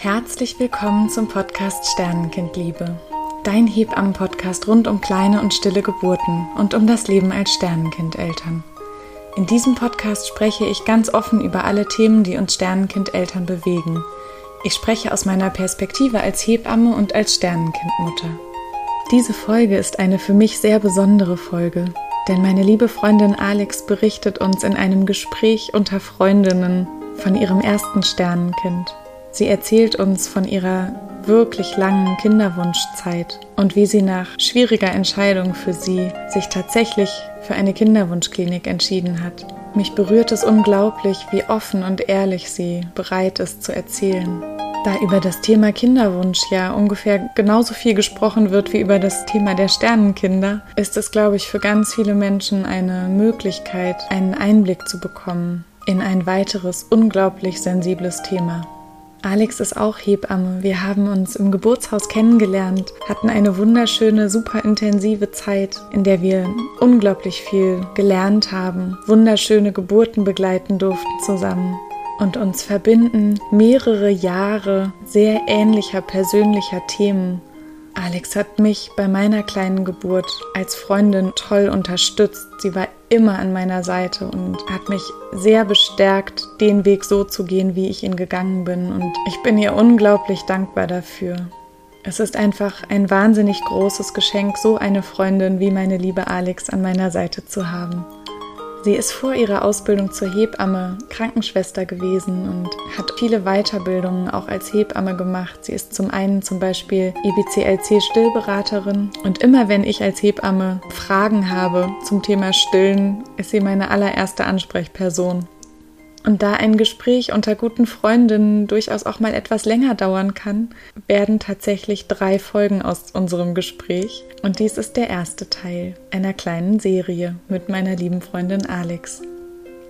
Herzlich willkommen zum Podcast Sternenkindliebe. Dein Hebammen-Podcast rund um kleine und stille Geburten und um das Leben als Sternenkindeltern. In diesem Podcast spreche ich ganz offen über alle Themen, die uns Sternenkindeltern bewegen. Ich spreche aus meiner Perspektive als Hebamme und als Sternenkindmutter. Diese Folge ist eine für mich sehr besondere Folge, denn meine liebe Freundin Alex berichtet uns in einem Gespräch unter Freundinnen von ihrem ersten Sternenkind. Sie erzählt uns von ihrer wirklich langen Kinderwunschzeit und wie sie nach schwieriger Entscheidung für sie sich tatsächlich für eine Kinderwunschklinik entschieden hat. Mich berührt es unglaublich, wie offen und ehrlich sie bereit ist zu erzählen. Da über das Thema Kinderwunsch ja ungefähr genauso viel gesprochen wird wie über das Thema der Sternenkinder, ist es, glaube ich, für ganz viele Menschen eine Möglichkeit, einen Einblick zu bekommen in ein weiteres unglaublich sensibles Thema. Alex ist auch Hebamme. Wir haben uns im Geburtshaus kennengelernt, hatten eine wunderschöne, super intensive Zeit, in der wir unglaublich viel gelernt haben, wunderschöne Geburten begleiten durften zusammen und uns verbinden mehrere Jahre sehr ähnlicher persönlicher Themen Alex hat mich bei meiner kleinen Geburt als Freundin toll unterstützt. Sie war immer an meiner Seite und hat mich sehr bestärkt, den Weg so zu gehen, wie ich ihn gegangen bin. Und ich bin ihr unglaublich dankbar dafür. Es ist einfach ein wahnsinnig großes Geschenk, so eine Freundin wie meine liebe Alex an meiner Seite zu haben. Sie ist vor ihrer Ausbildung zur Hebamme Krankenschwester gewesen und hat viele Weiterbildungen auch als Hebamme gemacht. Sie ist zum einen zum Beispiel EBCLC Stillberaterin und immer wenn ich als Hebamme Fragen habe zum Thema Stillen, ist sie meine allererste Ansprechperson. Und da ein Gespräch unter guten Freundinnen durchaus auch mal etwas länger dauern kann, werden tatsächlich drei Folgen aus unserem Gespräch. Und dies ist der erste Teil einer kleinen Serie mit meiner lieben Freundin Alex.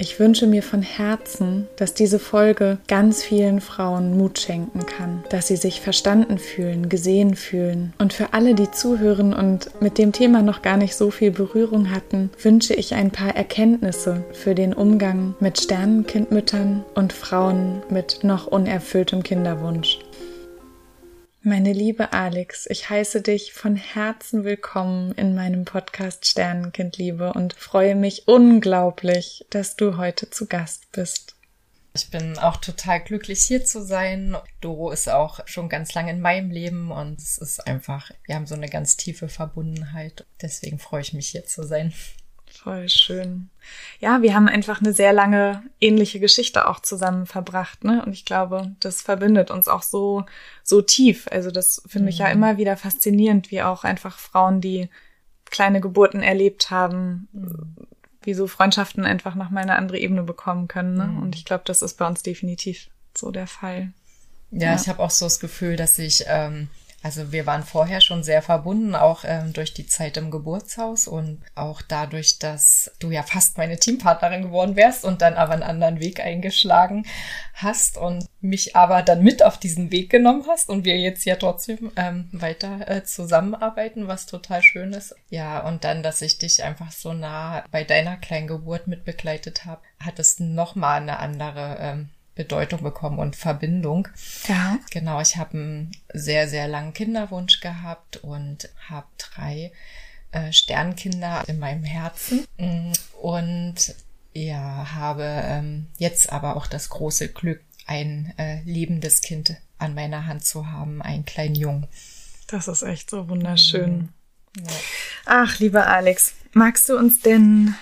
Ich wünsche mir von Herzen, dass diese Folge ganz vielen Frauen Mut schenken kann, dass sie sich verstanden fühlen, gesehen fühlen. Und für alle, die zuhören und mit dem Thema noch gar nicht so viel Berührung hatten, wünsche ich ein paar Erkenntnisse für den Umgang mit Sternenkindmüttern und Frauen mit noch unerfülltem Kinderwunsch. Meine liebe Alex, ich heiße dich von Herzen willkommen in meinem Podcast Sternenkindliebe und freue mich unglaublich, dass du heute zu Gast bist. Ich bin auch total glücklich hier zu sein. Doro ist auch schon ganz lange in meinem Leben und es ist einfach, wir haben so eine ganz tiefe Verbundenheit. Deswegen freue ich mich hier zu sein. Voll schön. Ja, wir haben einfach eine sehr lange ähnliche Geschichte auch zusammen verbracht, ne? Und ich glaube, das verbindet uns auch so, so tief. Also das finde mhm. ich ja mhm. immer wieder faszinierend, wie auch einfach Frauen, die kleine Geburten erlebt haben, mhm. wie so Freundschaften einfach nochmal eine andere Ebene bekommen können. Ne? Mhm. Und ich glaube, das ist bei uns definitiv so der Fall. Ja, ja. ich habe auch so das Gefühl, dass ich ähm, also wir waren vorher schon sehr verbunden, auch ähm, durch die Zeit im Geburtshaus und auch dadurch, dass du ja fast meine Teampartnerin geworden wärst und dann aber einen anderen Weg eingeschlagen hast und mich aber dann mit auf diesen Weg genommen hast und wir jetzt ja trotzdem ähm, weiter äh, zusammenarbeiten, was total schön ist. Ja, und dann, dass ich dich einfach so nah bei deiner kleinen Geburt mit begleitet habe, hat es nochmal eine andere ähm, Bedeutung bekommen und Verbindung. Ja. Genau, ich habe einen sehr, sehr langen Kinderwunsch gehabt und habe drei äh, Sternkinder in meinem Herzen. Und ja, habe ähm, jetzt aber auch das große Glück, ein äh, lebendes Kind an meiner Hand zu haben, einen kleinen Jungen. Das ist echt so wunderschön. Mhm. Ja. Ach, lieber Alex, magst du uns denn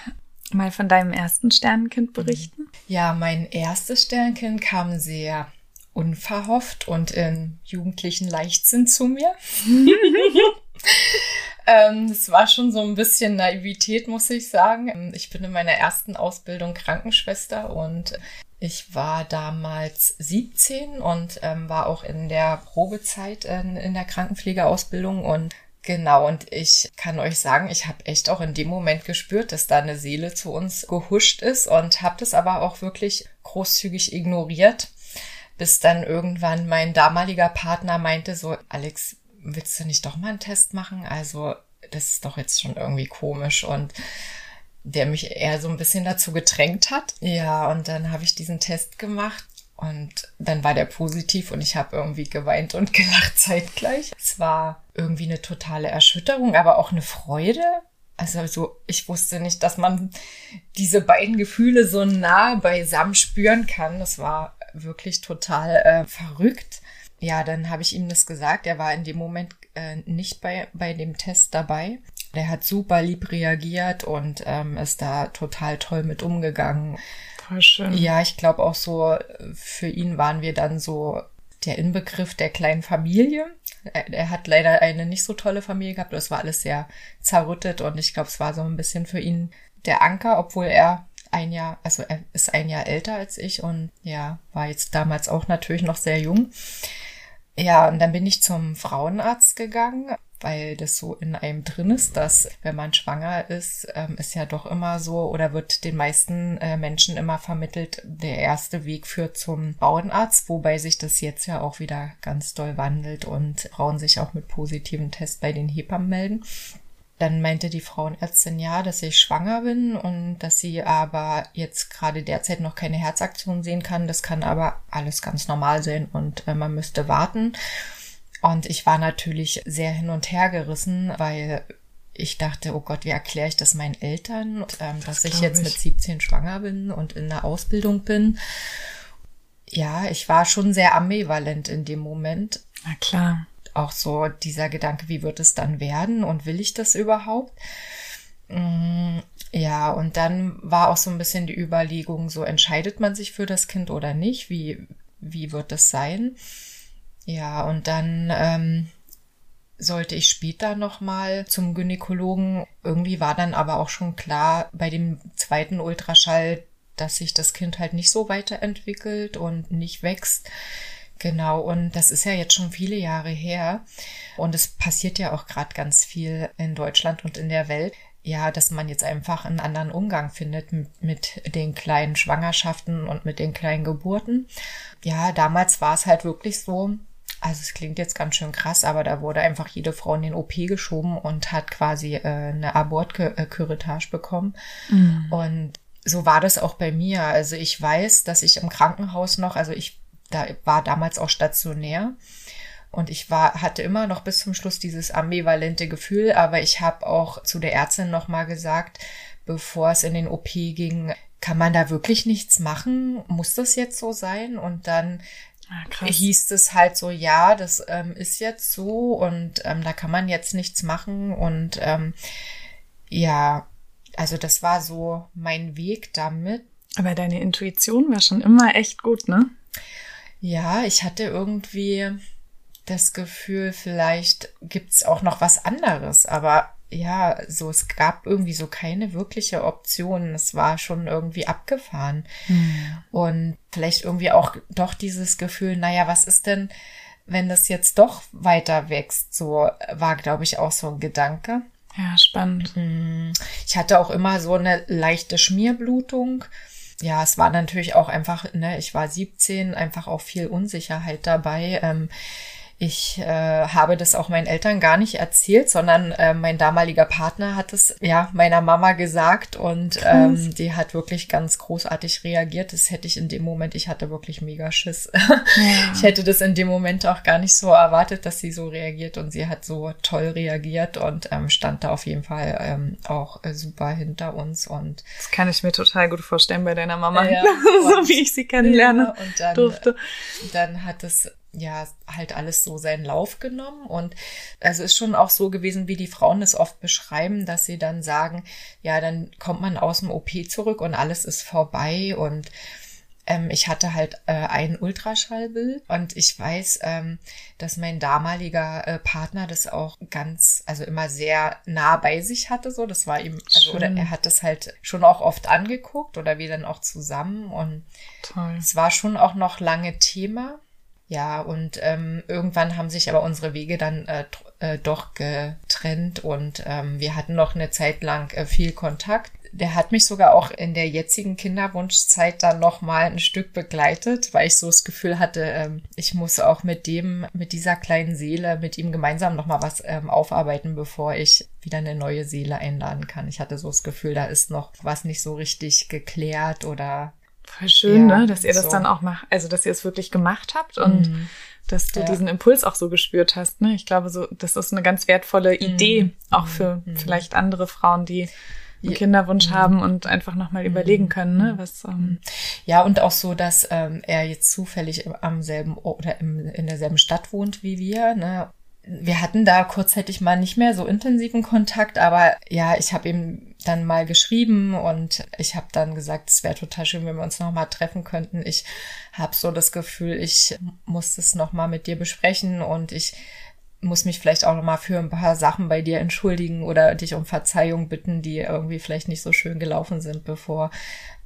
mal von deinem ersten Sternenkind berichten? Ja, mein erstes Sternenkind kam sehr unverhofft und in jugendlichen Leichtsinn zu mir. ähm, es war schon so ein bisschen Naivität, muss ich sagen. Ich bin in meiner ersten Ausbildung Krankenschwester und ich war damals 17 und ähm, war auch in der Probezeit in, in der Krankenpflegeausbildung und Genau, und ich kann euch sagen, ich habe echt auch in dem Moment gespürt, dass da eine Seele zu uns gehuscht ist und habe das aber auch wirklich großzügig ignoriert, bis dann irgendwann mein damaliger Partner meinte so, Alex, willst du nicht doch mal einen Test machen? Also, das ist doch jetzt schon irgendwie komisch und der mich eher so ein bisschen dazu gedrängt hat. Ja, und dann habe ich diesen Test gemacht Und dann war der positiv und ich habe irgendwie geweint und gelacht zeitgleich. Es war irgendwie eine totale Erschütterung, aber auch eine Freude. Also so, ich wusste nicht, dass man diese beiden Gefühle so nah beisammen spüren kann. Das war wirklich total äh, verrückt. Ja, dann habe ich ihm das gesagt. Er war in dem Moment äh, nicht bei, bei dem Test dabei. Der hat super lieb reagiert und ähm, ist da total toll mit umgegangen. Voll schön. Ja, ich glaube auch so, für ihn waren wir dann so der Inbegriff der kleinen Familie. Er, er, hat leider eine nicht so tolle Familie gehabt. Das war alles sehr zerrüttet und ich glaube, es war so ein bisschen für ihn der Anker, obwohl er ein Jahr, also er ist ein Jahr älter als ich und ja, war jetzt damals auch natürlich noch sehr jung. Ja, und dann bin ich zum Frauenarzt gegangen, weil das so in einem drin ist, dass wenn man schwanger ist, ähm, ist ja doch immer so oder wird den meisten äh, Menschen immer vermittelt, der erste Weg führt zum Frauenarzt, wobei sich das jetzt ja auch wieder ganz doll wandelt und Frauen sich auch mit positiven Tests bei den Hebammen melden. Dann meinte die Frauenärztin ja, dass ich schwanger bin und dass sie aber jetzt gerade derzeit noch keine Herzaktion sehen kann. Das kann aber alles ganz normal sein und äh, man müsste warten. Und ich war natürlich sehr hin und her gerissen, weil ich dachte, oh Gott, wie erkläre ich das meinen Eltern, ähm, das dass ich jetzt ich. mit 17 schwanger bin und in der Ausbildung bin. Ja, ich war schon sehr ambivalent in dem Moment. Na klar auch so dieser Gedanke, wie wird es dann werden und will ich das überhaupt? Mm, ja, und dann war auch so ein bisschen die Überlegung, so entscheidet man sich für das Kind oder nicht? Wie, wie wird es sein? Ja, und dann ähm, sollte ich später nochmal zum Gynäkologen. Irgendwie war dann aber auch schon klar bei dem zweiten Ultraschall, dass sich das Kind halt nicht so weiterentwickelt und nicht wächst. Genau, und das ist ja jetzt schon viele Jahre her. Und es passiert ja auch gerade ganz viel in Deutschland und in der Welt. Ja, dass man jetzt einfach einen anderen Umgang findet mit, mit den kleinen Schwangerschaften und mit den kleinen Geburten. Ja, damals war es halt wirklich so, also es klingt jetzt ganz schön krass, aber da wurde einfach jede Frau in den OP geschoben und hat quasi äh, eine Abortküretage bekommen. Mhm. Und so war das auch bei mir. Also ich weiß, dass ich im Krankenhaus noch, also ich da war damals auch stationär. Und ich war, hatte immer noch bis zum Schluss dieses ambivalente Gefühl, aber ich habe auch zu der Ärztin nochmal gesagt, bevor es in den OP ging, kann man da wirklich nichts machen? Muss das jetzt so sein? Und dann ah, hieß es halt so, ja, das ähm, ist jetzt so und ähm, da kann man jetzt nichts machen. Und ähm, ja, also das war so mein Weg damit. Aber deine Intuition war schon immer echt gut, ne? Ja, ich hatte irgendwie das Gefühl, vielleicht gibt's auch noch was anderes, aber ja, so es gab irgendwie so keine wirkliche Option. Es war schon irgendwie abgefahren. Mhm. Und vielleicht irgendwie auch doch dieses Gefühl, naja, was ist denn, wenn das jetzt doch weiter wächst? So war, glaube ich, auch so ein Gedanke. Ja, spannend. Hm. Ich hatte auch immer so eine leichte Schmierblutung ja, es war natürlich auch einfach, ne, ich war 17, einfach auch viel Unsicherheit dabei. Ähm, ich äh, habe das auch meinen Eltern gar nicht erzählt, sondern äh, mein damaliger Partner hat es ja meiner Mama gesagt und ähm, die hat wirklich ganz großartig reagiert. Das hätte ich in dem Moment, ich hatte wirklich mega Schiss. Ja. Ich hätte das in dem Moment auch gar nicht so erwartet, dass sie so reagiert und sie hat so toll reagiert und ähm, stand da auf jeden Fall ähm, auch äh, super hinter uns und das kann ich mir total gut vorstellen bei deiner Mama, ja, so wie ich sie kennenlerne ja, und dann, durfte. Dann hat es ja halt alles so seinen Lauf genommen. Und also ist schon auch so gewesen, wie die Frauen es oft beschreiben, dass sie dann sagen, ja, dann kommt man aus dem OP zurück und alles ist vorbei. Und ähm, ich hatte halt äh, ein Ultraschallbild. Und ich weiß, ähm, dass mein damaliger äh, Partner das auch ganz, also immer sehr nah bei sich hatte, so. Das war ihm, also oder er hat das halt schon auch oft angeguckt oder wir dann auch zusammen. Und es war schon auch noch lange Thema. Ja, und ähm, irgendwann haben sich aber unsere Wege dann äh, äh, doch getrennt und ähm, wir hatten noch eine Zeit lang äh, viel Kontakt. Der hat mich sogar auch in der jetzigen Kinderwunschzeit dann noch mal ein Stück begleitet, weil ich so das Gefühl hatte, ähm, ich muss auch mit dem, mit dieser kleinen Seele, mit ihm gemeinsam noch mal was ähm, aufarbeiten, bevor ich wieder eine neue Seele einladen kann. Ich hatte so das Gefühl, da ist noch was nicht so richtig geklärt oder Voll schön, Ja, ne? Dass ihr das so. dann auch macht, also dass ihr es wirklich gemacht habt und Mhm. dass du Ja. diesen Impuls auch so gespürt hast. Ne? Ich glaube, so das ist eine ganz wertvolle Idee, Mhm. auch für vielleicht andere Frauen, die einen. Kinderwunsch haben und einfach nochmal überlegen können, ne? Was ähm, Ja, und auch so, dass ähm, er jetzt zufällig am selben oder im, in derselben Stadt wohnt wie wir. Ne? Wir hatten da kurzzeitig mal nicht mehr so intensiven Kontakt, aber ja, ich habe ihm dann mal geschrieben und ich habe dann gesagt, es wäre total schön, wenn wir uns noch mal treffen könnten. Ich habe so das Gefühl, ich muss das noch mal mit dir besprechen und ich muss mich vielleicht auch noch mal für ein paar Sachen bei dir entschuldigen oder dich um Verzeihung bitten, die irgendwie vielleicht nicht so schön gelaufen sind, bevor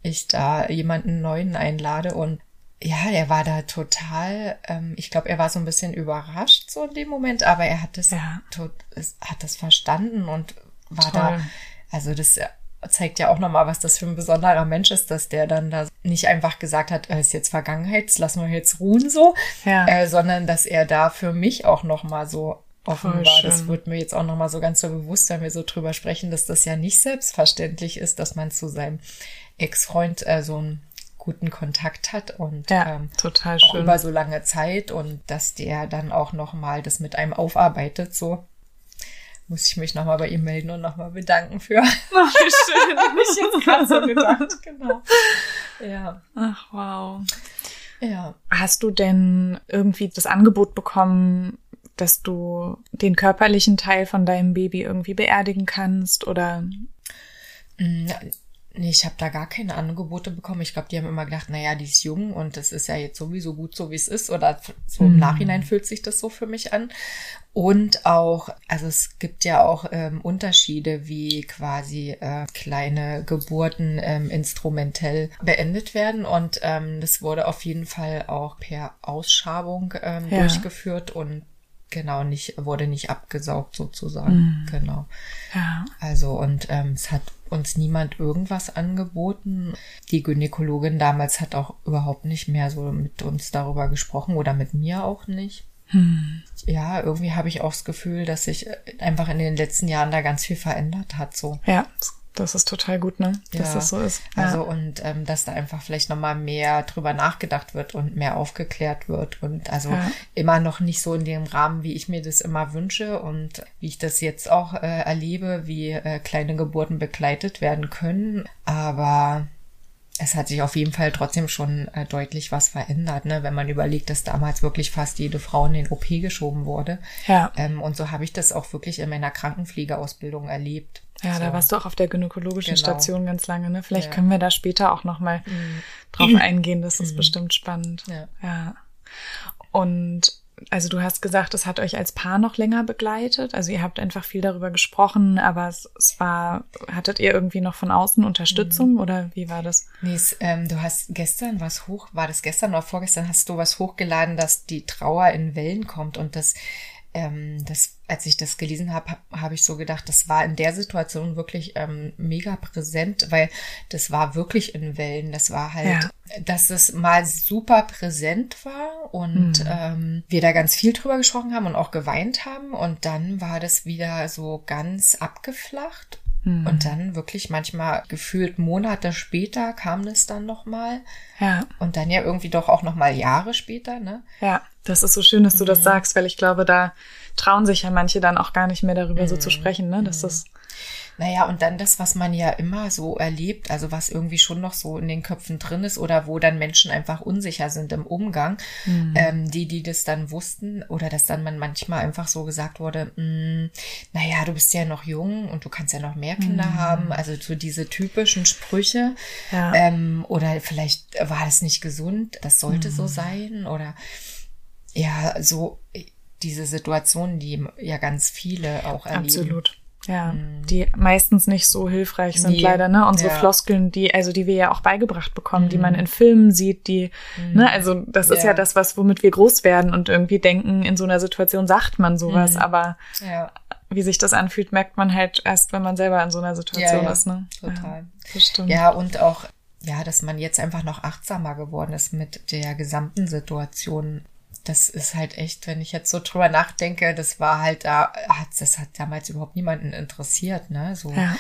ich da jemanden neuen einlade und ja, er war da total, ähm, ich glaube, er war so ein bisschen überrascht so in dem Moment, aber er hat es, Ja. tot, hat das verstanden und war Toll. da, also das äh, zeigt ja auch nochmal, was das für ein besonderer Mensch ist, dass der dann da nicht einfach gesagt hat, äh, ist jetzt Vergangenheit, das lassen wir jetzt ruhen so, Ja. äh, sondern dass er da für mich auch nochmal so offen war. Das wird mir jetzt auch nochmal so ganz so bewusst, wenn wir so drüber sprechen, dass das ja nicht selbstverständlich ist, dass man zu seinem Ex-Freund äh, so einen guten Kontakt hat und ja, ähm, total auch schön. über so lange Zeit und dass der dann auch nochmal das mit einem aufarbeitet, so muss ich mich nochmal bei ihm melden und nochmal bedanken für. Ach, wie schön. Hab ich jetzt gerade so gedacht, genau. Ja, Ach, wow. ja. Hast du denn irgendwie das Angebot bekommen, dass du den körperlichen Teil von deinem Baby irgendwie beerdigen kannst oder Mm, Nee, ich habe da gar keine Angebote bekommen. Ich glaube, die haben immer gedacht, naja, die ist jung und das ist ja jetzt sowieso gut so, wie es ist. Oder so im Nachhinein fühlt sich das so für mich an. Und auch, also es gibt ja auch ähm, Unterschiede, wie quasi äh, kleine Geburten ähm, instrumentell beendet werden. Und ähm, das wurde auf jeden Fall auch per Ausschabung ähm, Ja. durchgeführt und genau nicht, wurde nicht abgesaugt sozusagen. Genau. ja, Also und ähm, es hat uns niemand irgendwas angeboten. Die Gynäkologin damals hat auch überhaupt nicht mehr so mit uns darüber gesprochen oder mit mir auch nicht. Ja, irgendwie habe ich auch das Gefühl, dass sich einfach in den letzten Jahren da ganz viel verändert hat. So. ja, das ist total gut, ne? Dass Ja. das so ist. Ja. Also und ähm, dass da einfach vielleicht nochmal mehr drüber nachgedacht wird und mehr aufgeklärt wird und also Ja. immer noch nicht so in dem Rahmen, wie ich mir das immer wünsche und wie ich das jetzt auch äh, erlebe, wie äh, kleine Geburten begleitet werden können. Aber es hat sich auf jeden Fall trotzdem schon äh, deutlich was verändert, ne? wenn man überlegt, dass damals wirklich fast jede Frau in den OP geschoben wurde. Ja. Ähm, und so habe ich das auch wirklich in meiner Krankenpflegeausbildung erlebt. Ja, da so. warst du auch auf der gynäkologischen Genau. Station ganz lange, ne? Vielleicht Ja. Mhm. können wir da später auch nochmal drauf eingehen. Das ist bestimmt spannend. Ja. ja. Und also du hast gesagt, es hat euch als Paar noch länger begleitet. Also ihr habt einfach viel darüber gesprochen, aber es, es war, hattet ihr irgendwie noch von außen Unterstützung Mhm. oder wie war das? Nee, es, ähm, du hast gestern was hoch, war das gestern oder vorgestern, hast du was hochgeladen, dass die Trauer in Wellen kommt und das, ähm, das, als ich das gelesen habe, habe hab ich so gedacht, das war in der Situation wirklich ähm, mega präsent, weil das war wirklich in Wellen. Das war halt, Ja. dass es mal super präsent war und ähm, wir da ganz viel drüber gesprochen haben und auch geweint haben und dann war das wieder so ganz abgeflacht und dann wirklich manchmal gefühlt Monate später kam das dann nochmal. Ja, Und dann ja irgendwie doch auch nochmal Jahre später, ne? ja, das ist so schön, dass du Mhm. das sagst, weil ich glaube, da trauen sich ja manche dann auch gar nicht mehr darüber so Mhm. zu sprechen, ne? Dass das, Naja, und dann das, was man ja immer so erlebt, also was irgendwie schon noch so in den Köpfen drin ist oder wo dann Menschen einfach unsicher sind im Umgang, ähm, die, die das dann wussten oder dass dann man manchmal einfach so gesagt wurde, "Mm, naja, du bist ja noch jung und du kannst ja noch mehr Kinder haben, also so diese typischen Sprüche Ja. ähm, oder vielleicht war das nicht gesund, das sollte so sein oder ja, so diese Situationen, die ja ganz viele auch erleben. Absolut. Ja, die meistens nicht so hilfreich sind Nee, leider, ne? Unsere ja. Floskeln, die, also die wir ja auch beigebracht bekommen, die man in Filmen sieht, die, ne, also das ist ja das, was, womit wir groß werden und irgendwie denken, in so einer Situation sagt man sowas, aber Ja. wie sich das anfühlt, merkt man halt erst, wenn man selber in so einer Situation ist, ne? total. Ja, das stimmt. Ja, und auch, ja, dass man jetzt einfach noch achtsamer geworden ist mit der gesamten Situation. Das ist halt echt, wenn ich jetzt so drüber nachdenke, das war halt da, hat, das hat damals überhaupt niemanden interessiert, ne? So, Ja.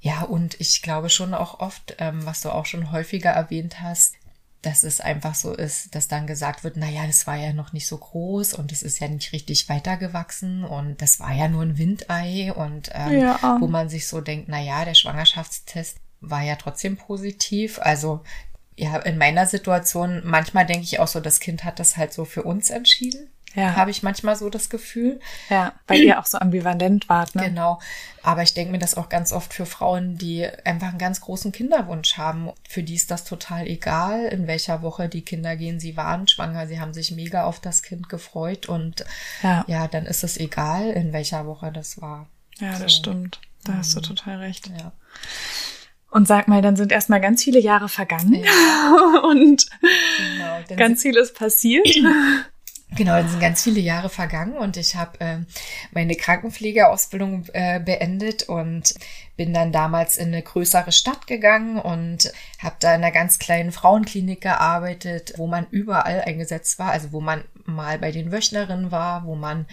Ja, und ich glaube schon auch oft, ähm, was du auch schon häufiger erwähnt hast, dass es einfach so ist, dass dann gesagt wird, na ja, das war ja noch nicht so groß und es ist ja nicht richtig weitergewachsen und das war ja nur ein Windei und ähm, ja. wo man sich so denkt, na ja, der Schwangerschaftstest war ja trotzdem positiv. Also ja, in meiner Situation, manchmal denke ich auch so, das Kind hat das halt so für uns entschieden. Ja. Habe ich manchmal so das Gefühl. Ja, weil ihr auch so ambivalent wart, ne? Genau. Aber ich denke mir das auch ganz oft für Frauen, die einfach einen ganz großen Kinderwunsch haben. Für die ist das total egal, in welcher Woche die Kinder gehen. Sie waren schwanger, sie haben sich mega auf das Kind gefreut und ja, ja dann ist es egal, in welcher Woche das war. Ja, das so. stimmt. Da hast du mhm. total recht. Ja. Und sag mal, dann sind erstmal ganz viele Jahre vergangen ja. und genau, ganz vieles passiert. Genau, dann sind ganz viele Jahre vergangen und ich habe äh, meine Krankenpflegeausbildung äh, beendet und bin dann damals in eine größere Stadt gegangen und habe da in einer ganz kleinen Frauenklinik gearbeitet, wo man überall eingesetzt war, also wo man mal bei den Wöchnerinnen war, wo man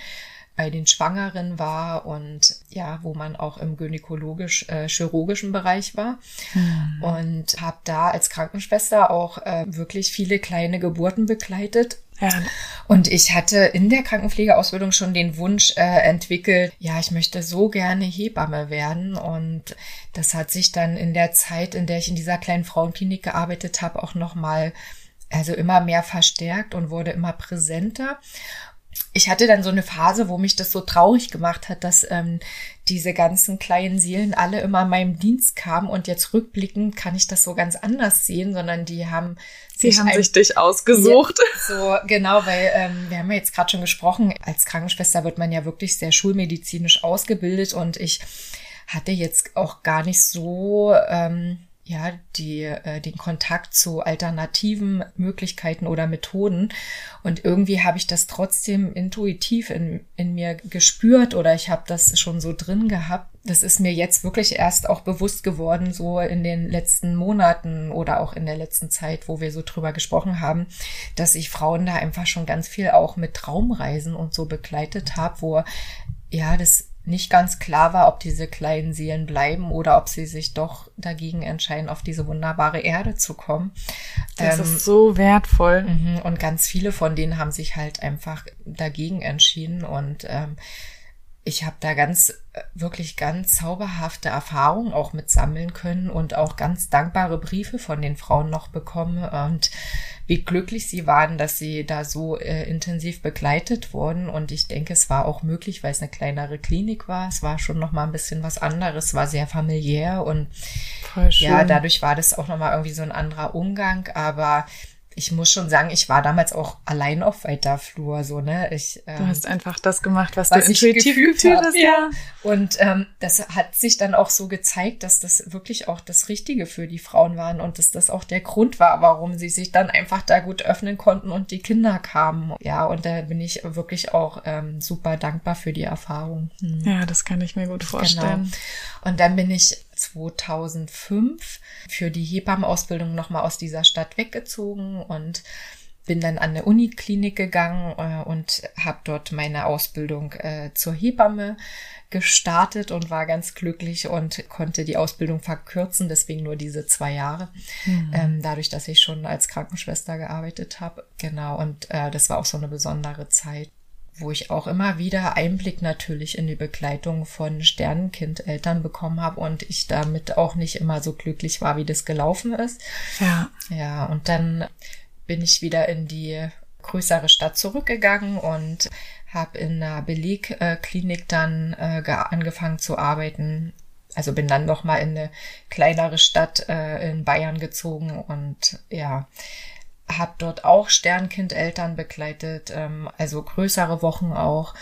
bei den Schwangeren war und ja, wo man auch im gynäkologisch-chirurgischen äh, Bereich war. Mhm. Und habe da als Krankenschwester auch äh, wirklich viele kleine Geburten begleitet. Ja. Und ich hatte in der Krankenpflegeausbildung schon den Wunsch äh, entwickelt, ja, ich möchte so gerne Hebamme werden. Und das hat sich dann in der Zeit, in der ich in dieser kleinen Frauenklinik gearbeitet habe, auch nochmal also immer mehr verstärkt und wurde immer präsenter ich hatte dann so eine Phase, wo mich das so traurig gemacht hat, dass ähm, diese ganzen kleinen Seelen alle immer in meinem Dienst kamen und jetzt rückblickend kann ich das so ganz anders sehen, sondern die haben sich, haben sich dich ausgesucht. So genau, weil ähm, wir haben ja jetzt gerade schon gesprochen, als Krankenschwester wird man ja wirklich sehr schulmedizinisch ausgebildet und ich hatte jetzt auch gar nicht so ähm, ja, die, äh, den Kontakt zu alternativen Möglichkeiten oder Methoden. Und irgendwie habe ich das trotzdem intuitiv in, in mir gespürt oder ich habe das schon so drin gehabt. Das ist mir jetzt wirklich erst auch bewusst geworden, so in den letzten Monaten oder auch in der letzten Zeit, wo wir so drüber gesprochen haben, dass ich Frauen da einfach schon ganz viel auch mit Traumreisen und so begleitet habe, wo ja, das nicht ganz klar war, ob diese kleinen Seelen bleiben oder ob sie sich doch dagegen entscheiden, auf diese wunderbare Erde zu kommen. Das ähm, ist so wertvoll. Mhm, und ganz viele von denen haben sich halt einfach dagegen entschieden und ähm, ich habe da ganz, äh, wirklich ganz zauberhafte Erfahrungen auch mit sammeln können und auch ganz dankbare Briefe von den Frauen noch bekommen und wie glücklich sie waren, dass sie da so äh, intensiv begleitet wurden. Und ich denke, es war auch möglich, weil es eine kleinere Klinik war. Es war schon noch mal ein bisschen was anderes, war sehr familiär und ja, dadurch war das auch noch mal irgendwie so ein anderer Umgang. Aber ich muss schon sagen, ich war damals auch allein auf weiter Flur, so, ne? Ich, ähm, du hast einfach das gemacht, was, was du intuitiv gefühlt hast, ja. Und ähm, das hat sich dann auch so gezeigt, dass das wirklich auch das Richtige für die Frauen waren und dass das auch der Grund war, warum sie sich dann einfach da gut öffnen konnten und die Kinder kamen. Ja, und da bin ich wirklich auch ähm, super dankbar für die Erfahrung. Hm. Ja, das kann ich mir gut vorstellen. Genau. Und dann bin ich 2005 für die Hebammenausbildung nochmal aus dieser Stadt weggezogen und bin dann an eine Uniklinik gegangen äh, und habe dort meine Ausbildung äh, zur Hebamme gestartet und war ganz glücklich und konnte die Ausbildung verkürzen, deswegen nur diese zwei Jahre, mhm. ähm, dadurch, dass ich schon als Krankenschwester gearbeitet habe. Genau, und äh, das war auch so eine besondere Zeit wo ich auch immer wieder Einblick natürlich in die Begleitung von Sternenkindeltern bekommen habe und ich damit auch nicht immer so glücklich war, wie das gelaufen ist. Ja. Ja, und dann bin ich wieder in die größere Stadt zurückgegangen und habe in einer Belegklinik dann äh, angefangen zu arbeiten. Also bin dann noch mal in eine kleinere Stadt äh, in Bayern gezogen und ja, habe dort auch Sternkindeltern begleitet, ähm, also größere Wochen auch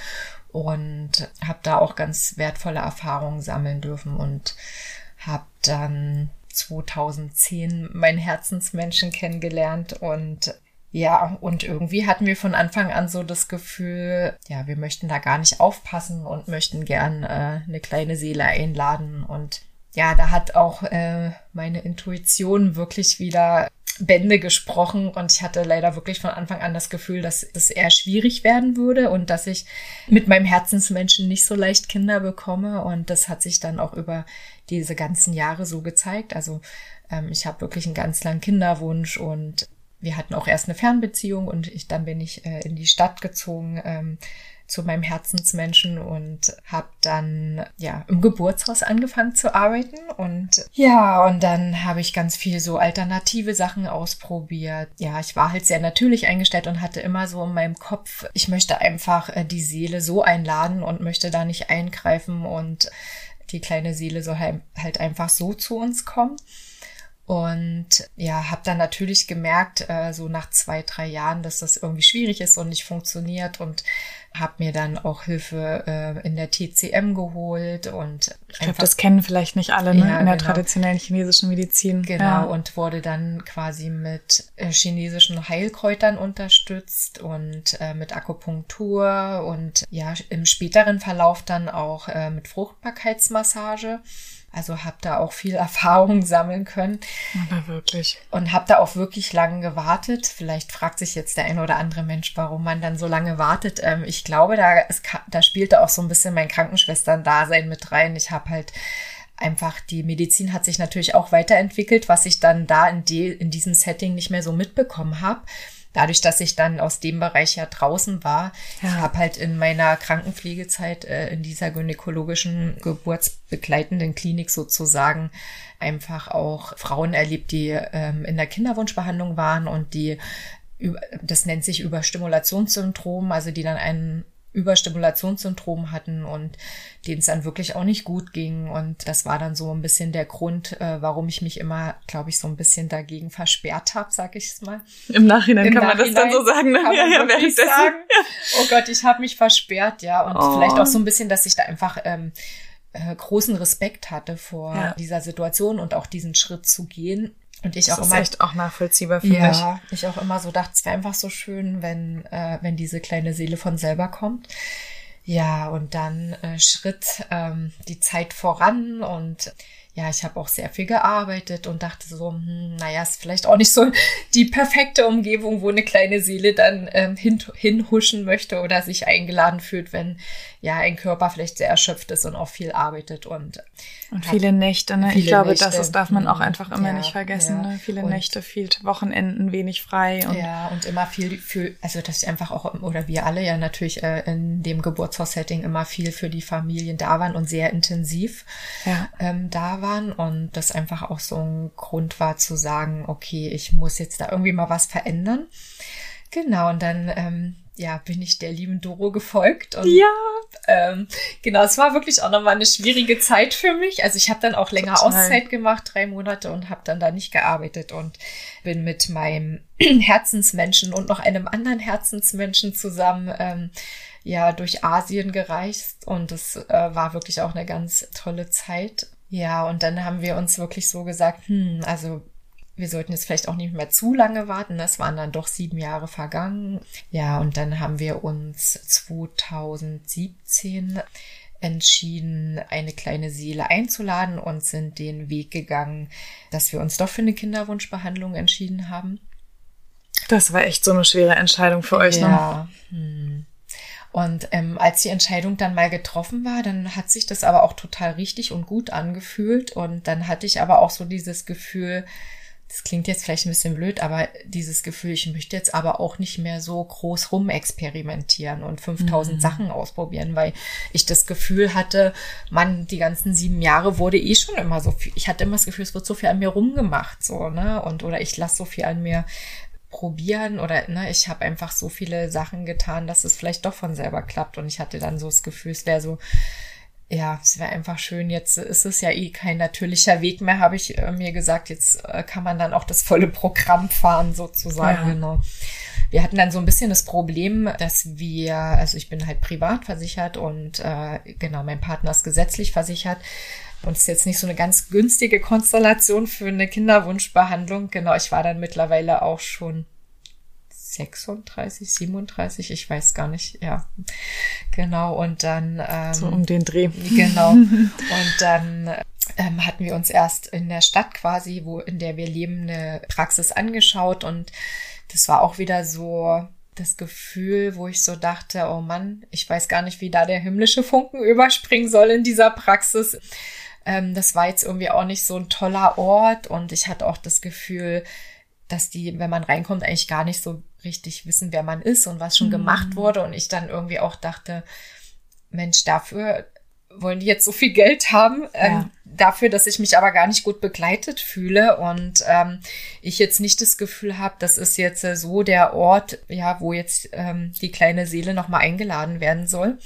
und habe da auch ganz wertvolle Erfahrungen sammeln dürfen und habe dann 2010 meinen Herzensmenschen kennengelernt und ja, und irgendwie hatten wir von Anfang an so das Gefühl, ja, wir möchten da gar nicht aufpassen und möchten gern äh, eine kleine Seele einladen. Und ja, da hat auch äh, meine Intuition wirklich wieder Bände gesprochen und ich hatte leider wirklich von Anfang an das Gefühl, dass es eher schwierig werden würde und dass ich mit meinem Herzensmenschen nicht so leicht Kinder bekomme und das hat sich dann auch über diese ganzen Jahre so gezeigt. Also ähm, ich habe wirklich einen ganz langen Kinderwunsch und wir hatten auch erst eine Fernbeziehung und ich dann bin ich äh, in die Stadt gezogen ähm, zu meinem Herzensmenschen und habe dann ja im Geburtshaus angefangen zu arbeiten und ja und dann habe ich ganz viel so alternative Sachen ausprobiert. Ja, ich war halt sehr natürlich eingestellt und hatte immer so in meinem Kopf, ich möchte einfach äh, die Seele so einladen und möchte da nicht eingreifen und die kleine Seele soll halt, einfach so zu uns kommen. Und ja, habe dann natürlich gemerkt, äh, so nach zwei, drei Jahren, dass das irgendwie schwierig ist und nicht funktioniert und habe mir dann auch Hilfe äh, in der TCM geholt und ich glaube, das kennen vielleicht nicht alle ne? Ja, in der genau. traditionellen chinesischen Medizin. Genau ja. und wurde dann quasi mit äh, chinesischen Heilkräutern unterstützt und äh, mit Akupunktur und ja im späteren Verlauf dann auch äh, mit Fruchtbarkeitsmassage. Also habe da auch viel Erfahrung sammeln können. Aber wirklich. Und habe da auch wirklich lange gewartet. Vielleicht fragt sich jetzt der eine oder andere Mensch, warum man dann so lange wartet. Ähm, ich glaube, da, es, da spielte auch so ein bisschen mein Krankenschwestern-Dasein mit rein. Ich habe halt einfach, die Medizin hat sich natürlich auch weiterentwickelt, was ich dann da in, die, in diesem Setting nicht mehr so mitbekommen habe dadurch, dass ich dann aus dem Bereich ja draußen war, ja. ich habe halt in meiner Krankenpflegezeit äh, in dieser gynäkologischen geburtsbegleitenden Klinik sozusagen einfach auch Frauen erlebt, die ähm, in der Kinderwunschbehandlung waren und die das nennt sich Überstimulationssyndrom, also die dann einen Überstimulationssyndrom hatten und denen es dann wirklich auch nicht gut ging. Und das war dann so ein bisschen der Grund, äh, warum ich mich immer, glaube ich, so ein bisschen dagegen versperrt habe, sag ich es mal. Im Nachhinein Im kann Nachhinein man das dann so sagen. Ne? Ja, ja, währenddessen. Sagen, oh Gott, ich habe mich versperrt, ja. Und oh. vielleicht auch so ein bisschen, dass ich da einfach ähm, äh, großen Respekt hatte vor ja. dieser Situation und auch diesen Schritt zu gehen. Und ich das auch ist immer, echt auch nachvollziehbar für ja, mich. Ja, ich auch immer so dachte, es wäre einfach so schön, wenn, äh, wenn diese kleine Seele von selber kommt. Ja, und dann äh, schritt ähm, die Zeit voran und ja, ich habe auch sehr viel gearbeitet und dachte so, hm, naja, ist vielleicht auch nicht so die perfekte Umgebung, wo eine kleine Seele dann ähm, hin, hinhuschen möchte oder sich eingeladen fühlt, wenn ja ein Körper vielleicht sehr erschöpft ist und auch viel arbeitet und und viele Nächte, ne? Viele ich glaube, Nächte. das, das darf man auch mhm. einfach immer ja, nicht vergessen, ja. ne? Viele und Nächte, viel Wochenenden, wenig frei und ja und immer viel für also dass ich einfach auch oder wir alle ja natürlich äh, in dem Geburtshaus-Setting immer viel für die Familien da waren und sehr intensiv ja. ähm, da waren und das einfach auch so ein Grund war zu sagen, okay, ich muss jetzt da irgendwie mal was verändern. Genau und dann ähm, ja, bin ich der lieben Doro gefolgt. Und, ja. Ähm, genau, es war wirklich auch nochmal eine schwierige Zeit für mich. Also ich habe dann auch länger Total. Auszeit gemacht, drei Monate, und habe dann da nicht gearbeitet und bin mit meinem Herzensmenschen und noch einem anderen Herzensmenschen zusammen ähm, ja durch Asien gereist. Und es äh, war wirklich auch eine ganz tolle Zeit. Ja, und dann haben wir uns wirklich so gesagt, hm, also wir sollten jetzt vielleicht auch nicht mehr zu lange warten. Es waren dann doch sieben Jahre vergangen. Ja, und dann haben wir uns 2017 entschieden, eine kleine Seele einzuladen und sind den Weg gegangen, dass wir uns doch für eine Kinderwunschbehandlung entschieden haben. Das war echt so eine schwere Entscheidung für euch, ne? ja. ne? Hm. Und ähm, als die Entscheidung dann mal getroffen war, dann hat sich das aber auch total richtig und gut angefühlt. Und dann hatte ich aber auch so dieses Gefühl, das klingt jetzt vielleicht ein bisschen blöd, aber dieses Gefühl, ich möchte jetzt aber auch nicht mehr so groß rumexperimentieren und 5000 mhm. Sachen ausprobieren, weil ich das Gefühl hatte, man, die ganzen sieben Jahre wurde eh schon immer so viel, ich hatte immer das Gefühl, es wird so viel an mir rumgemacht, so, ne, und, oder ich lasse so viel an mir probieren oder ne, ich habe einfach so viele Sachen getan, dass es vielleicht doch von selber klappt und ich hatte dann so das Gefühl, es wäre so ja, es wäre einfach schön. Jetzt ist es ja eh kein natürlicher Weg mehr, habe ich äh, mir gesagt. Jetzt äh, kann man dann auch das volle Programm fahren, sozusagen. Ja. Genau. Wir hatten dann so ein bisschen das Problem, dass wir, also ich bin halt privat versichert und äh, genau, mein Partner ist gesetzlich versichert. Und es ist jetzt nicht so eine ganz günstige Konstellation für eine Kinderwunschbehandlung. Genau, ich war dann mittlerweile auch schon 36, 37, ich weiß gar nicht, ja. Genau, und dann. Ähm, so um den Dreh. Genau. und dann ähm, hatten wir uns erst in der Stadt quasi, wo in der wir leben, eine Praxis angeschaut und das war auch wieder so das Gefühl, wo ich so dachte, oh Mann, ich weiß gar nicht, wie da der himmlische Funken überspringen soll in dieser Praxis. Ähm, das war jetzt irgendwie auch nicht so ein toller Ort und ich hatte auch das Gefühl, dass die, wenn man reinkommt, eigentlich gar nicht so richtig wissen, wer man ist und was schon mhm. gemacht wurde. Und ich dann irgendwie auch dachte, Mensch, dafür wollen die jetzt so viel Geld haben, ähm, ja. dafür, dass ich mich aber gar nicht gut begleitet fühle und ähm, ich jetzt nicht das Gefühl habe, das ist jetzt äh, so der Ort, ja, wo jetzt ähm, die kleine Seele nochmal eingeladen werden soll.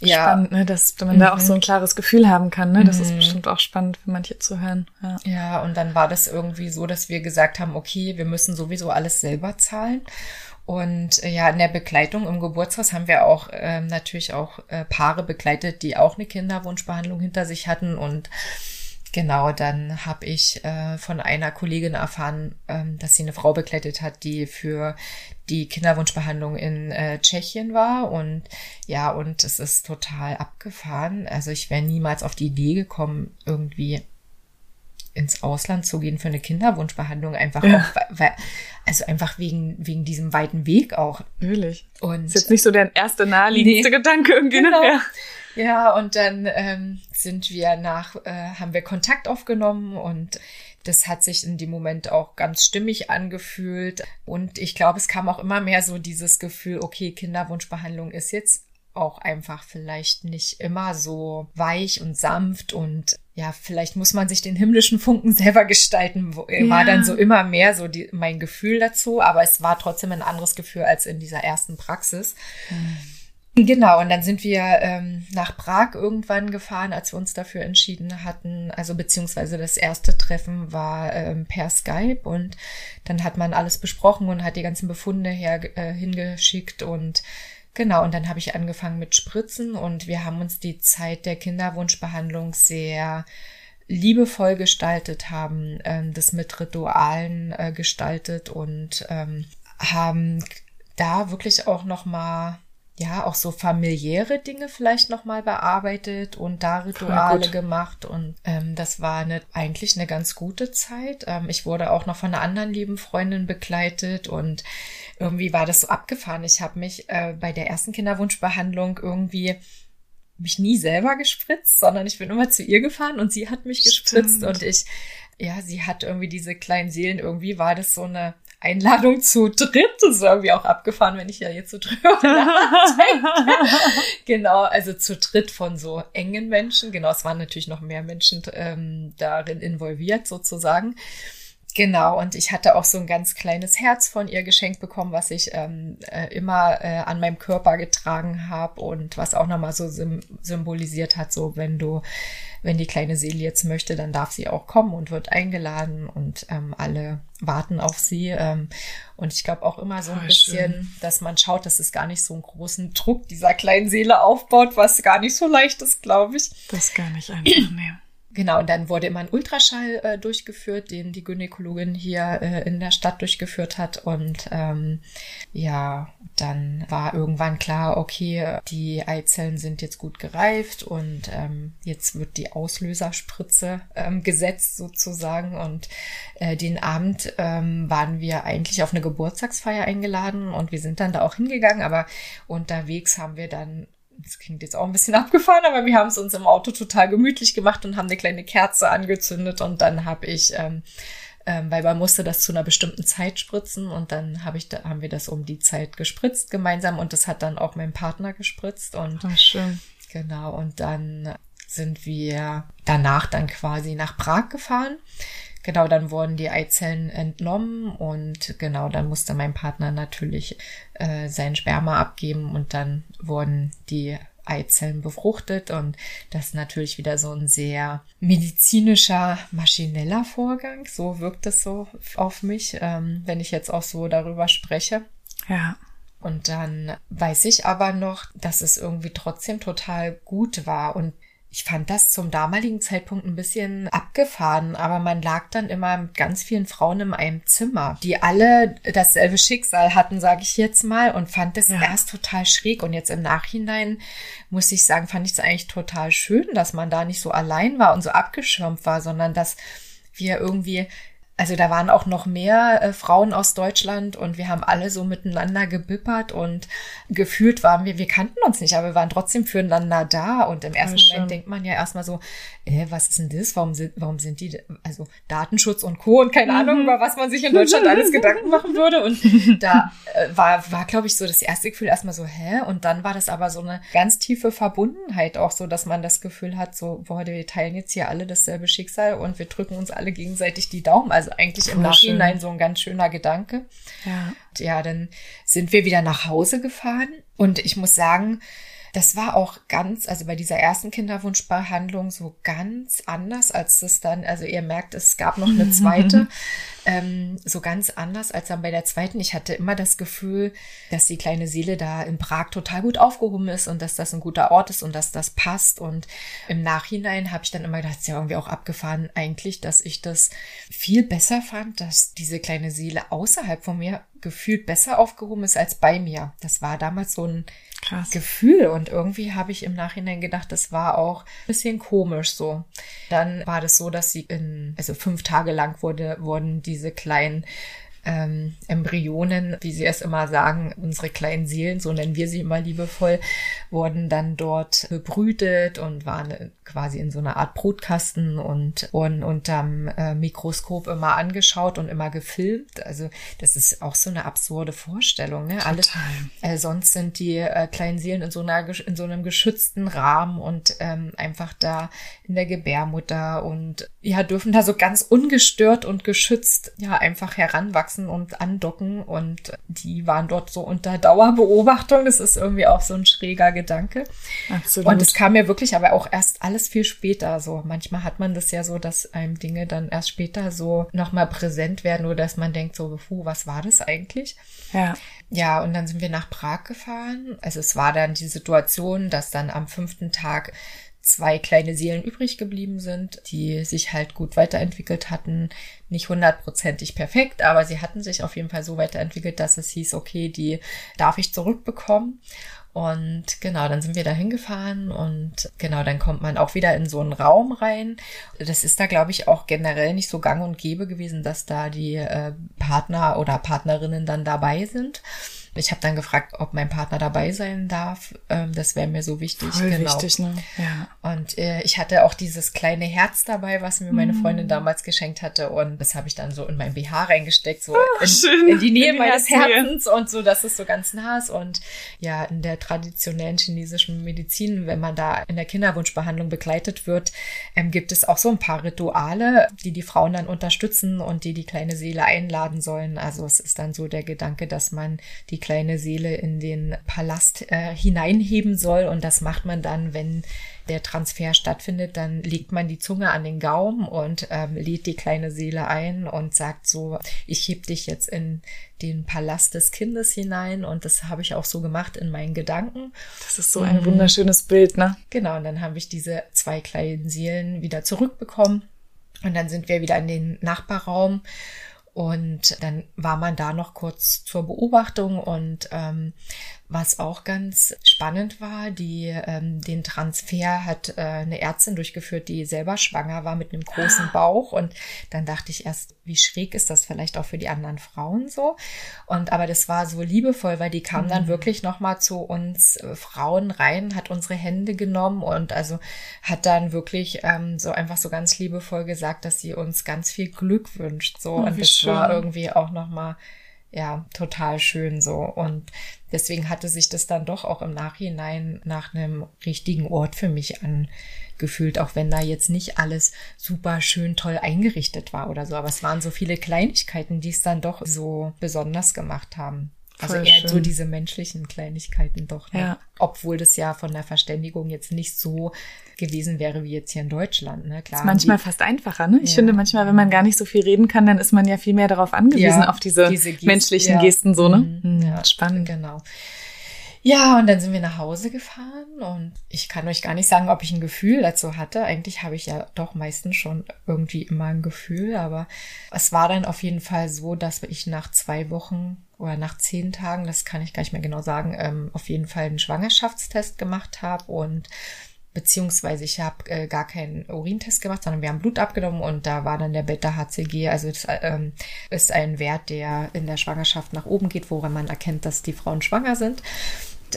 Ja. Spannend, ne, dass man mhm. da auch so ein mhm. klares Gefühl haben kann. Ne? Das mhm. ist bestimmt auch spannend für manche zu hören. Ja. ja, und dann war das irgendwie so, dass wir gesagt haben, okay, wir müssen sowieso alles selber zahlen. Und äh, ja, in der Begleitung im Geburtshaus haben wir auch ähm, natürlich auch äh, Paare begleitet, die auch eine Kinderwunschbehandlung hinter sich hatten. Und genau, dann habe ich äh, von einer Kollegin erfahren, ähm, dass sie eine Frau begleitet hat, die für die Kinderwunschbehandlung in äh, Tschechien war. Und ja, und es ist total abgefahren. Also ich wäre niemals auf die Idee gekommen, irgendwie ins Ausland zu gehen für eine Kinderwunschbehandlung, einfach ja. auch, weil, also einfach wegen, wegen diesem weiten Weg auch. Natürlich. Und ist jetzt nicht so der erste naheliegendste nee, Gedanke irgendwie, ne? genau. Ja. ja, und dann ähm, sind wir nach, äh, haben wir Kontakt aufgenommen und das hat sich in dem Moment auch ganz stimmig angefühlt. Und ich glaube, es kam auch immer mehr so dieses Gefühl, okay, Kinderwunschbehandlung ist jetzt auch einfach vielleicht nicht immer so weich und sanft und ja, vielleicht muss man sich den himmlischen Funken selber gestalten, ja. war dann so immer mehr so die, mein Gefühl dazu, aber es war trotzdem ein anderes Gefühl als in dieser ersten Praxis. Mhm. Genau, und dann sind wir ähm, nach Prag irgendwann gefahren, als wir uns dafür entschieden hatten. Also beziehungsweise das erste Treffen war ähm, per Skype und dann hat man alles besprochen und hat die ganzen Befunde her, äh, hingeschickt und Genau, und dann habe ich angefangen mit Spritzen und wir haben uns die Zeit der Kinderwunschbehandlung sehr liebevoll gestaltet, haben ähm, das mit Ritualen äh, gestaltet und ähm, haben da wirklich auch noch mal ja auch so familiäre Dinge vielleicht noch mal bearbeitet und da Rituale gemacht und ähm, das war eine, eigentlich eine ganz gute Zeit. Ähm, ich wurde auch noch von einer anderen lieben Freundin begleitet und irgendwie war das so abgefahren. Ich habe mich äh, bei der ersten Kinderwunschbehandlung irgendwie mich nie selber gespritzt, sondern ich bin immer zu ihr gefahren und sie hat mich gespritzt Stimmt. und ich, ja, sie hat irgendwie diese kleinen Seelen, irgendwie war das so eine Einladung zu dritt. Das ist irgendwie auch abgefahren, wenn ich ja jetzt so drüber nachdenke. genau, also zu dritt von so engen Menschen. Genau, es waren natürlich noch mehr Menschen ähm, darin involviert sozusagen. Genau, und ich hatte auch so ein ganz kleines Herz von ihr geschenkt bekommen, was ich ähm, äh, immer äh, an meinem Körper getragen habe und was auch nochmal so symbolisiert hat, so wenn du, wenn die kleine Seele jetzt möchte, dann darf sie auch kommen und wird eingeladen und ähm, alle warten auf sie. Ähm, und ich glaube auch immer so ein oh, bisschen, schön. dass man schaut, dass es gar nicht so einen großen Druck dieser kleinen Seele aufbaut, was gar nicht so leicht ist, glaube ich. Das ist gar nicht einfach, nee. Genau, und dann wurde immer ein Ultraschall äh, durchgeführt, den die Gynäkologin hier äh, in der Stadt durchgeführt hat. Und ähm, ja, dann war irgendwann klar, okay, die Eizellen sind jetzt gut gereift und ähm, jetzt wird die Auslöserspritze ähm, gesetzt sozusagen. Und äh, den Abend ähm, waren wir eigentlich auf eine Geburtstagsfeier eingeladen und wir sind dann da auch hingegangen, aber unterwegs haben wir dann das klingt jetzt auch ein bisschen abgefahren, aber wir haben es uns im Auto total gemütlich gemacht und haben eine kleine Kerze angezündet und dann habe ich, ähm, ähm, weil man musste das zu einer bestimmten Zeit spritzen und dann habe ich, da haben wir das um die Zeit gespritzt gemeinsam und das hat dann auch mein Partner gespritzt und Ach, schön. genau und dann sind wir danach dann quasi nach Prag gefahren Genau, dann wurden die Eizellen entnommen und genau, dann musste mein Partner natürlich äh, sein Sperma abgeben und dann wurden die Eizellen befruchtet und das ist natürlich wieder so ein sehr medizinischer, maschineller Vorgang. So wirkt es so auf mich, ähm, wenn ich jetzt auch so darüber spreche. Ja. Und dann weiß ich aber noch, dass es irgendwie trotzdem total gut war und ich fand das zum damaligen Zeitpunkt ein bisschen abgefahren, aber man lag dann immer mit ganz vielen Frauen in einem Zimmer, die alle dasselbe Schicksal hatten, sage ich jetzt mal, und fand das ja. erst total schräg. Und jetzt im Nachhinein muss ich sagen, fand ich es eigentlich total schön, dass man da nicht so allein war und so abgeschirmt war, sondern dass wir irgendwie also da waren auch noch mehr äh, Frauen aus Deutschland und wir haben alle so miteinander gebippert und gefühlt waren wir, wir kannten uns nicht, aber wir waren trotzdem füreinander da und im ersten ja, Moment denkt man ja erstmal so, äh, was ist denn das? Warum sind, warum sind die, also Datenschutz und Co. und keine mhm. Ahnung, über was man sich in Deutschland alles Gedanken machen würde und da äh, war, war glaube ich so das erste Gefühl erstmal so, hä? Und dann war das aber so eine ganz tiefe Verbundenheit auch so, dass man das Gefühl hat, so, boah, wir teilen jetzt hier alle dasselbe Schicksal und wir drücken uns alle gegenseitig die Daumen. Also also eigentlich im Nachhinein so ein ganz schöner Gedanke. Ja. Ja, dann sind wir wieder nach Hause gefahren und ich muss sagen, das war auch ganz, also bei dieser ersten Kinderwunschbehandlung so ganz anders als das dann, also ihr merkt, es gab noch eine zweite, ähm, so ganz anders als dann bei der zweiten. Ich hatte immer das Gefühl, dass die kleine Seele da in Prag total gut aufgehoben ist und dass das ein guter Ort ist und dass das passt. Und im Nachhinein habe ich dann immer gedacht, ist ja irgendwie auch abgefahren eigentlich, dass ich das viel besser fand, dass diese kleine Seele außerhalb von mir gefühlt besser aufgehoben ist als bei mir. Das war damals so ein Krass. Gefühl und irgendwie habe ich im Nachhinein gedacht, das war auch ein bisschen komisch so. Dann war das so, dass sie in, also fünf Tage lang wurde, wurden diese kleinen ähm, Embryonen, wie sie es immer sagen, unsere kleinen Seelen, so nennen wir sie immer liebevoll, wurden dann dort bebrütet und waren quasi in so einer Art Brutkasten und wurden unterm äh, Mikroskop immer angeschaut und immer gefilmt. Also das ist auch so eine absurde Vorstellung. Ne? Total. Alles, äh, sonst sind die äh, kleinen Seelen in so, einer, in so einem geschützten Rahmen und ähm, einfach da in der Gebärmutter und ja, dürfen da so ganz ungestört und geschützt ja einfach heranwachsen und andocken und die waren dort so unter Dauerbeobachtung. Das ist irgendwie auch so ein schräger Gedanke. Absolut. Und es kam mir wirklich aber auch erst alles viel später so. Manchmal hat man das ja so, dass einem Dinge dann erst später so nochmal präsent werden oder dass man denkt so, puh, was war das eigentlich? Ja. Ja, und dann sind wir nach Prag gefahren. Also es war dann die Situation, dass dann am fünften Tag zwei kleine Seelen übrig geblieben sind, die sich halt gut weiterentwickelt hatten. Nicht hundertprozentig perfekt, aber sie hatten sich auf jeden Fall so weiterentwickelt, dass es hieß, okay, die darf ich zurückbekommen. Und genau, dann sind wir da hingefahren und genau, dann kommt man auch wieder in so einen Raum rein. Das ist da, glaube ich, auch generell nicht so gang und gäbe gewesen, dass da die äh, Partner oder Partnerinnen dann dabei sind. Ich habe dann gefragt, ob mein Partner dabei sein darf. Ähm, das wäre mir so wichtig. Voll genau. wichtig, ne? Ja. Und äh, ich hatte auch dieses kleine Herz dabei, was mir meine Freundin mhm. damals geschenkt hatte. Und das habe ich dann so in mein BH reingesteckt, so oh, in, in, die Nähe in die meines Herzens und so, dass es so ganz nah ist. Und ja, in der traditionellen chinesischen Medizin, wenn man da in der Kinderwunschbehandlung begleitet wird, ähm, gibt es auch so ein paar Rituale, die die Frauen dann unterstützen und die die kleine Seele einladen sollen. Also es ist dann so der Gedanke, dass man die kleine Seele in den Palast äh, hineinheben soll. Und das macht man dann, wenn der Transfer stattfindet, dann legt man die Zunge an den Gaumen und ähm, lädt die kleine Seele ein und sagt so, ich heb dich jetzt in den Palast des Kindes hinein und das habe ich auch so gemacht in meinen Gedanken. Das ist so ein mhm. wunderschönes Bild, ne? Genau, und dann habe ich diese zwei kleinen Seelen wieder zurückbekommen und dann sind wir wieder in den Nachbarraum und dann war man da noch kurz zur Beobachtung und ähm, was auch ganz spannend war, die ähm, den Transfer hat äh, eine Ärztin durchgeführt, die selber schwanger war mit einem großen ah. Bauch. Und dann dachte ich erst, wie schräg ist das vielleicht auch für die anderen Frauen so? Und aber das war so liebevoll, weil die kam mhm. dann wirklich noch mal zu uns äh, Frauen rein, hat unsere Hände genommen und also hat dann wirklich ähm, so einfach so ganz liebevoll gesagt, dass sie uns ganz viel Glück wünscht. So oh, und das schön. war irgendwie auch noch mal ja, total schön so. Und deswegen hatte sich das dann doch auch im Nachhinein nach einem richtigen Ort für mich angefühlt, auch wenn da jetzt nicht alles super schön toll eingerichtet war oder so. Aber es waren so viele Kleinigkeiten, die es dann doch so besonders gemacht haben. Also Voll eher schön. so diese menschlichen Kleinigkeiten doch. Ne? Ja. Obwohl das ja von der Verständigung jetzt nicht so gewesen wäre wie jetzt hier in Deutschland. Ne? Klar, ist manchmal fast einfacher. Ne? Ich ja. finde manchmal, wenn man gar nicht so viel reden kann, dann ist man ja viel mehr darauf angewiesen, ja, auf diese, diese Gesten, menschlichen Gesten so. Ne? Mhm. Ja, spannend. Genau. Ja, und dann sind wir nach Hause gefahren und ich kann euch gar nicht sagen, ob ich ein Gefühl dazu hatte. Eigentlich habe ich ja doch meistens schon irgendwie immer ein Gefühl, aber es war dann auf jeden Fall so, dass ich nach zwei Wochen oder nach zehn Tagen, das kann ich gar nicht mehr genau sagen, ähm, auf jeden Fall einen Schwangerschaftstest gemacht habe und beziehungsweise ich habe äh, gar keinen Urintest gemacht, sondern wir haben Blut abgenommen und da war dann der Beta-HCG, also das ähm, ist ein Wert, der in der Schwangerschaft nach oben geht, woran man erkennt, dass die Frauen schwanger sind.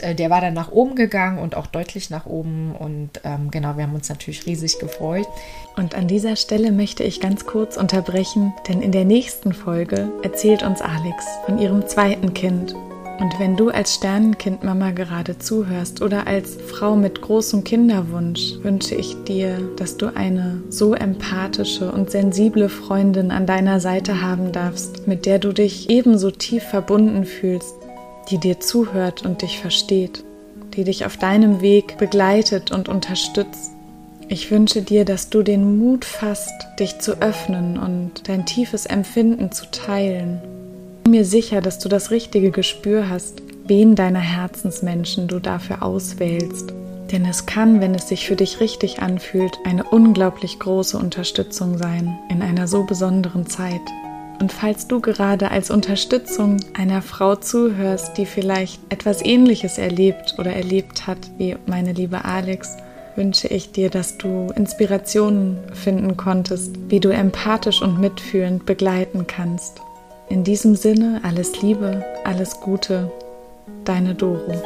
Äh, der war dann nach oben gegangen und auch deutlich nach oben und ähm, genau, wir haben uns natürlich riesig gefreut. Und an dieser Stelle möchte ich ganz kurz unterbrechen, denn in der nächsten Folge erzählt uns Alex von ihrem zweiten Kind und wenn du als Sternenkindmama gerade zuhörst oder als Frau mit großem Kinderwunsch, wünsche ich dir, dass du eine so empathische und sensible Freundin an deiner Seite haben darfst, mit der du dich ebenso tief verbunden fühlst, die dir zuhört und dich versteht, die dich auf deinem Weg begleitet und unterstützt. Ich wünsche dir, dass du den Mut fasst, dich zu öffnen und dein tiefes Empfinden zu teilen bin mir sicher, dass du das richtige Gespür hast, wen deiner Herzensmenschen du dafür auswählst. Denn es kann, wenn es sich für dich richtig anfühlt, eine unglaublich große Unterstützung sein in einer so besonderen Zeit. Und falls du gerade als Unterstützung einer Frau zuhörst, die vielleicht etwas Ähnliches erlebt oder erlebt hat wie meine liebe Alex, wünsche ich dir, dass du Inspirationen finden konntest, wie du empathisch und mitfühlend begleiten kannst. In diesem Sinne alles Liebe, alles Gute, deine Doro.